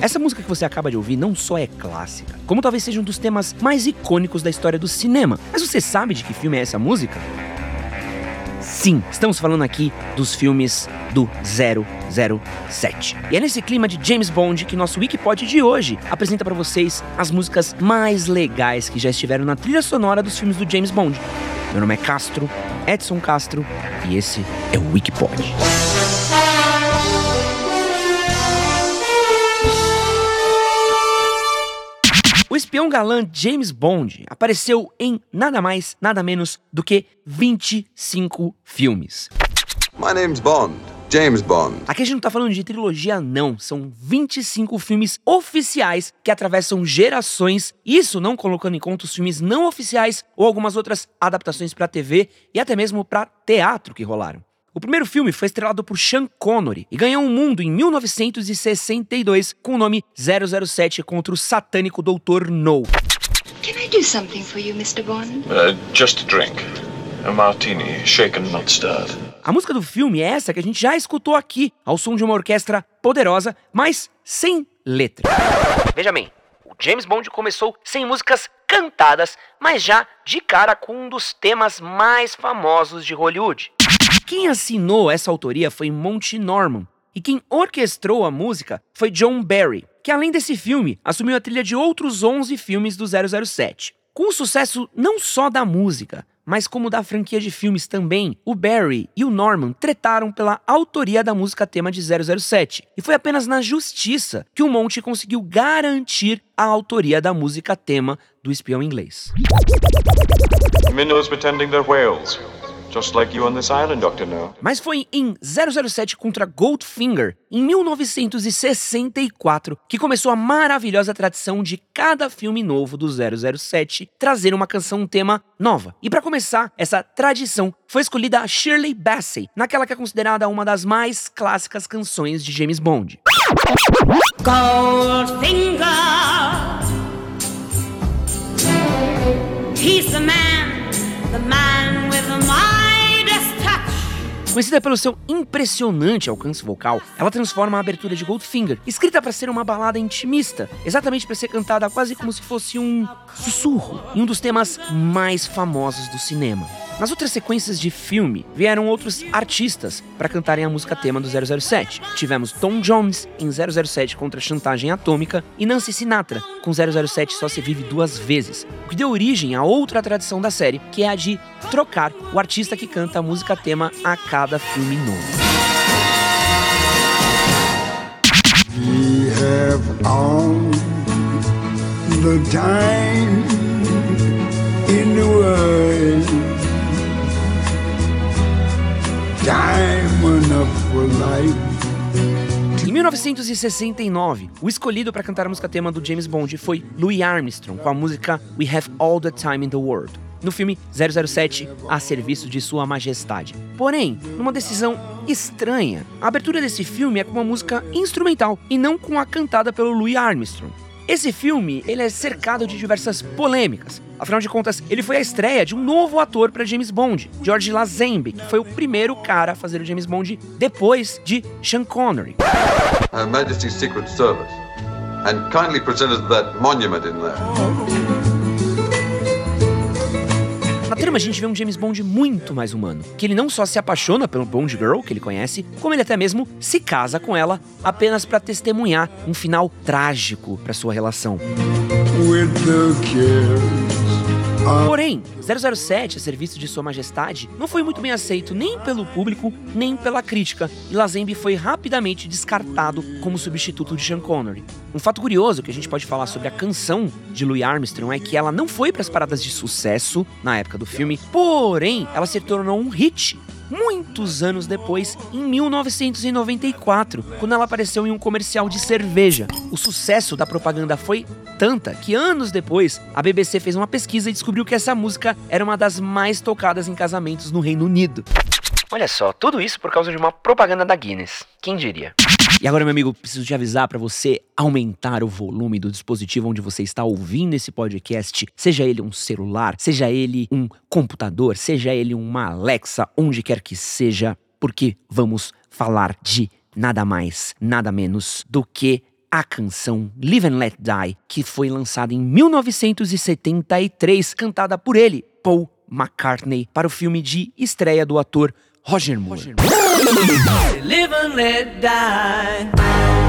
Essa música que você acaba de ouvir não só é clássica, como talvez seja um dos temas mais icônicos da história do cinema. Mas você sabe de que filme é essa música? Sim, estamos falando aqui dos filmes do 007. E é nesse clima de James Bond que nosso Wikipod de hoje apresenta para vocês as músicas mais legais que já estiveram na trilha sonora dos filmes do James Bond. Meu nome é Castro, Edson Castro, e esse é o Wikipod. Espião galã James Bond apareceu em nada mais, nada menos do que 25 filmes. My name's Bond. James Bond. Aqui a gente não tá falando de trilogia, não. São 25 filmes oficiais que atravessam gerações. Isso não colocando em conta os filmes não oficiais ou algumas outras adaptações para TV e até mesmo para teatro que rolaram. O primeiro filme foi estrelado por Sean Connery e ganhou um mundo em 1962 com o nome 007 contra o satânico Dr. No. Can I do something for you, Mr. Bond? Uh, just a drink. A martini, shaken, not stirred. A música do filme é essa que a gente já escutou aqui, ao som de uma orquestra poderosa, mas sem letra. Veja bem, o James Bond começou sem músicas cantadas, mas já de cara com um dos temas mais famosos de Hollywood. Quem assinou essa autoria foi Monty Norman, e quem orquestrou a música foi John Barry, que além desse filme, assumiu a trilha de outros 11 filmes do 007. Com o sucesso não só da música, mas como da franquia de filmes também, o Barry e o Norman tretaram pela autoria da música tema de 007. E foi apenas na justiça que o Monte conseguiu garantir a autoria da música tema do espião inglês. Pretending they're whales. Just like you on this island, Dr. No. Mas foi em 007 contra Goldfinger, em 1964, que começou a maravilhosa tradição de cada filme novo do 007 trazer uma canção um tema nova. E para começar, essa tradição foi escolhida a Shirley Bassey, naquela que é considerada uma das mais clássicas canções de James Bond. Goldfinger. Conhecida pelo seu impressionante alcance vocal, ela transforma a abertura de Goldfinger, escrita para ser uma balada intimista, exatamente para ser cantada quase como se fosse um sussurro, em um dos temas mais famosos do cinema. Nas outras sequências de filme, vieram outros artistas para cantarem a música tema do 007. Tivemos Tom Jones em 007 contra a chantagem atômica e Nancy Sinatra com 007 só se vive duas vezes, o que deu origem a outra tradição da série, que é a de trocar o artista que canta a música tema a cada filme novo. We have all the time Em 1969, o escolhido para cantar a música tema do James Bond foi Louis Armstrong com a música We Have All the Time in the World. No filme 007, a serviço de Sua Majestade. Porém, numa decisão estranha, a abertura desse filme é com uma música instrumental e não com a cantada pelo Louis Armstrong. Esse filme ele é cercado de diversas polêmicas. Afinal de contas, ele foi a estreia de um novo ator para James Bond, George Lazenby, que foi o primeiro cara a fazer o James Bond depois de Sean Connery. Her Majesty's Secret Service. And kindly present us that monument in there. Na trama a gente vê um James Bond muito mais humano, que ele não só se apaixona pelo Bond Girl que ele conhece, como ele até mesmo se casa com ela apenas para testemunhar um final trágico para sua relação. Porém, 007, a serviço de Sua Majestade, não foi muito bem aceito nem pelo público, nem pela crítica, e Lazenby foi rapidamente descartado como substituto de Sean Connery. Um fato curioso que a gente pode falar sobre a canção de Louis Armstrong é que ela não foi para as paradas de sucesso na época do filme, porém, ela se tornou um hit muitos anos depois, em 1994, quando ela apareceu em um comercial de cerveja. O sucesso da propaganda foi tanta que anos depois a BBC fez uma pesquisa e descobriu que essa música era uma das mais tocadas em casamentos no Reino Unido. Olha só, tudo isso por causa de uma propaganda da Guinness. Quem diria? E agora, meu amigo, preciso te avisar para você aumentar o volume do dispositivo onde você está ouvindo esse podcast, seja ele um celular, seja ele um computador, seja ele uma Alexa, onde quer que seja, porque vamos falar de nada mais, nada menos do que a canção Live and Let Die, que foi lançada em 1973, cantada por ele, Paul McCartney, para o filme de estreia do ator Roger Moore. Live and let die.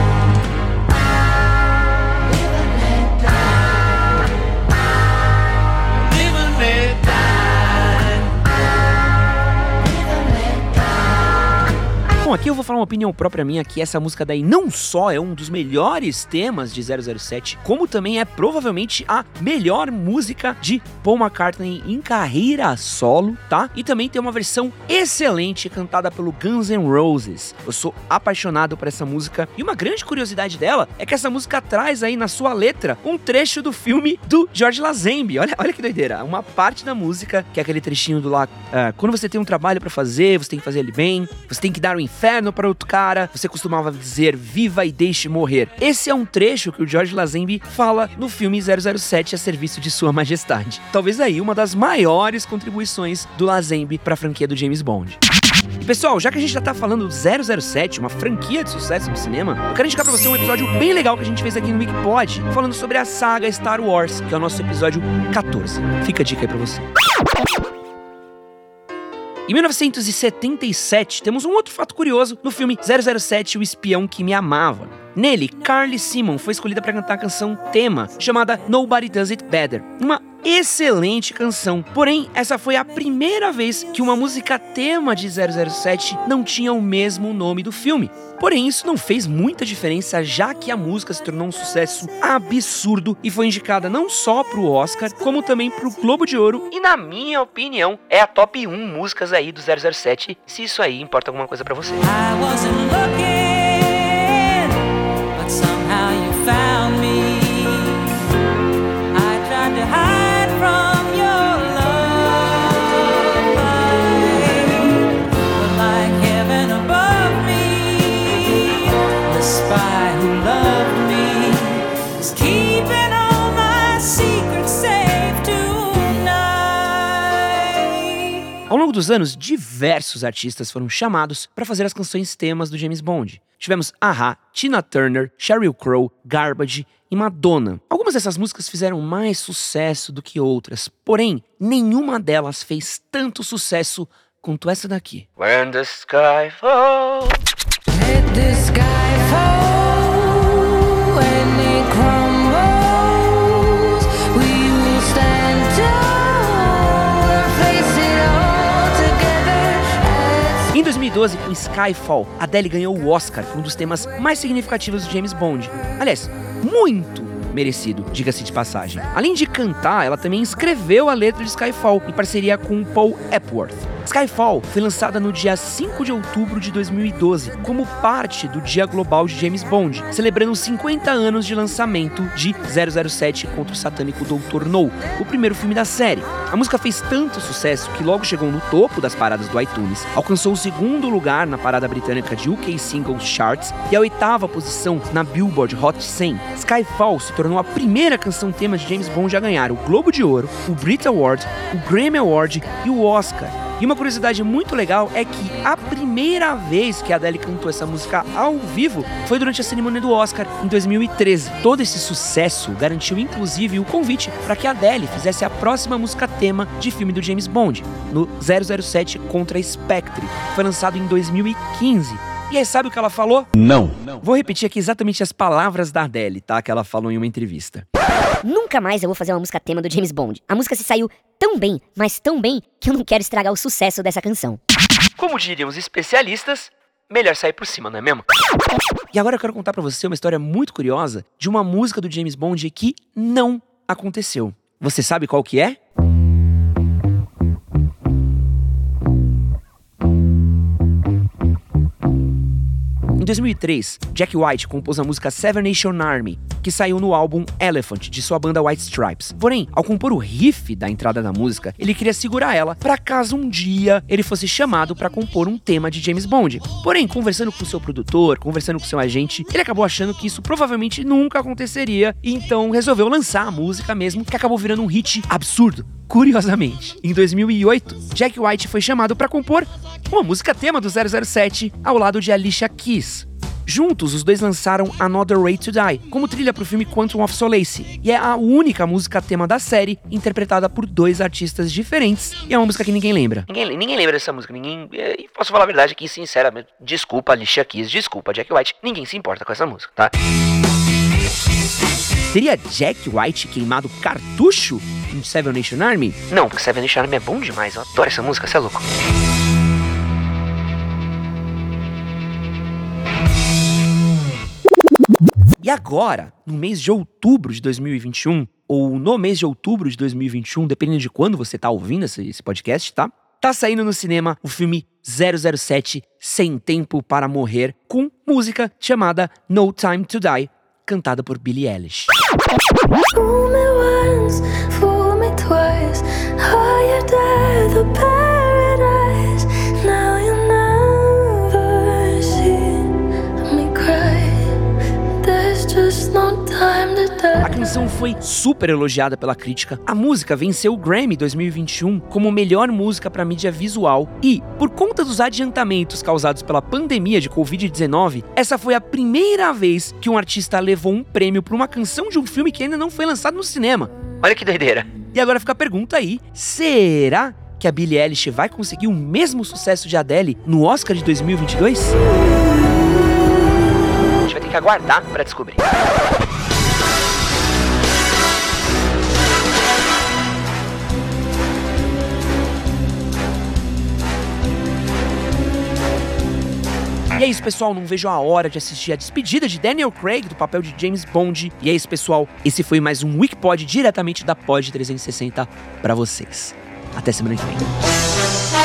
Bom, aqui eu vou falar uma opinião própria minha que essa música daí não só é um dos melhores temas de 007, como também é provavelmente a melhor música de Paul McCartney em carreira solo, tá? E também tem uma versão excelente cantada pelo Guns N' Roses. Eu sou apaixonado por essa música e uma grande curiosidade dela é que essa música traz aí na sua letra um trecho do filme do George Lazenby. Olha, olha que doideira. Uma parte da música, que é aquele trechinho do lá, ah, quando você tem um trabalho pra fazer, você tem que fazer ele bem, você tem que dar o inferno para outro cara, você costumava dizer viva e deixe morrer. Esse é um trecho que o George Lazenby fala no filme 007 a serviço de sua majestade. Talvez aí uma das maiores contribuições do Lazenby para a franquia do James Bond. Pessoal, já que a gente já tá falando do 007, uma franquia de sucesso no cinema, eu quero indicar pra você um episódio bem legal que a gente fez aqui no Wikipod, falando sobre a saga Star Wars, que é o nosso episódio 14. Fica a dica aí pra você. Em 1977, temos um outro fato curioso no filme 007 O Espião que Me Amava. Nele, Carly Simon foi escolhida para cantar a canção tema, chamada Nobody Does It Better, uma excelente canção. Porém, essa foi a primeira vez que uma música tema de 007 não tinha o mesmo nome do filme. Porém, isso não fez muita diferença, já que a música se tornou um sucesso absurdo e foi indicada não só pro Oscar, como também pro Globo de Ouro. E na minha opinião, é a top 1 músicas aí do 007, se isso aí importa alguma coisa pra você. I Ao longo dos anos, diversos artistas foram chamados para fazer as canções temas do James Bond. Tivemos Aha, Tina Turner, Sheryl Crow, Garbage e Madonna. Algumas dessas músicas fizeram mais sucesso do que outras, porém, nenhuma delas fez tanto sucesso quanto essa daqui. When the sky falls. Let the sky fall 2012, com Skyfall, Adele ganhou o Oscar um dos temas mais significativos de James Bond. Aliás, muito merecido, diga-se de passagem. Além de cantar, ela também escreveu a letra de Skyfall em parceria com Paul Epworth. Skyfall foi lançada no dia 5 de outubro de 2012, como parte do Dia Global de James Bond, celebrando os 50 anos de lançamento de 007 contra o satânico Dr. No, o primeiro filme da série. A música fez tanto sucesso que logo chegou no topo das paradas do iTunes, alcançou o segundo lugar na parada britânica de UK Singles Charts e a oitava posição na Billboard Hot 100. Skyfall se tornou a primeira canção tema de James Bond a ganhar o Globo de Ouro, o Brit Award, o Grammy Award e o Oscar. E uma curiosidade muito legal é que a primeira vez que a Adele cantou essa música ao vivo foi durante a cerimônia do Oscar em 2013. Todo esse sucesso garantiu inclusive o convite para que a Adele fizesse a próxima música tema de filme do James Bond, no 007 contra Spectre. Foi lançado em 2015. E aí, sabe o que ela falou? Não. Vou repetir aqui exatamente as palavras da Adele, tá? Que ela falou em uma entrevista. Nunca mais eu vou fazer uma música tema do James Bond. A música se saiu tão bem, mas tão bem, que eu não quero estragar o sucesso dessa canção. Como diriam os especialistas, melhor sair por cima, não é mesmo? E agora eu quero contar pra você uma história muito curiosa de uma música do James Bond que não aconteceu. Você sabe qual que é? Em 2003, Jack White compôs a música Seven Nation Army, que saiu no álbum Elephant, de sua banda White Stripes. Porém, ao compor o riff da entrada da música, ele queria segurar ela para caso um dia ele fosse chamado para compor um tema de James Bond. Porém, conversando com seu produtor, conversando com seu agente, ele acabou achando que isso provavelmente nunca aconteceria, e então resolveu lançar a música mesmo, que acabou virando um hit absurdo. Curiosamente, em 2008, Jack White foi chamado para compor uma música tema do 007 ao lado de Alicia Keys. Juntos, os dois lançaram Another Way to Die, como trilha para o filme Quantum of Solace, e é a única música tema da série interpretada por dois artistas diferentes, e é uma música que ninguém lembra. Ninguém, ninguém lembra dessa música, ninguém. E posso falar a verdade aqui, sinceramente, desculpa Alicia Keys, desculpa Jack White, ninguém se importa com essa música, tá? Teria Jack White queimado cartucho em Seven Nation Army? Não, porque Seven Nation Army é bom demais, eu adoro essa música, você é louco. Agora, no mês de outubro de 2021, ou no mês de outubro de 2021, dependendo de quando você tá ouvindo esse, esse podcast, tá? Tá saindo no cinema o filme 007 Sem Tempo para Morrer, com música chamada No Time to Die, cantada por Billie Eilish. Fool me once, fool me twice. Canção foi super elogiada pela crítica. A música venceu o Grammy 2021 como melhor música para mídia visual e, por conta dos adiantamentos causados pela pandemia de Covid-19, essa foi a primeira vez que um artista levou um prêmio por uma canção de um filme que ainda não foi lançado no cinema. Olha que doideira. E agora fica a pergunta aí: será que a Billie Eilish vai conseguir o mesmo sucesso de Adele no Oscar de 2022? A gente vai ter que aguardar para descobrir. E é isso, pessoal. Não vejo a hora de assistir a despedida de Daniel Craig do papel de James Bond. E é isso, pessoal. Esse foi mais um Wikipod diretamente da Pod 360 para vocês. Até semana que vem.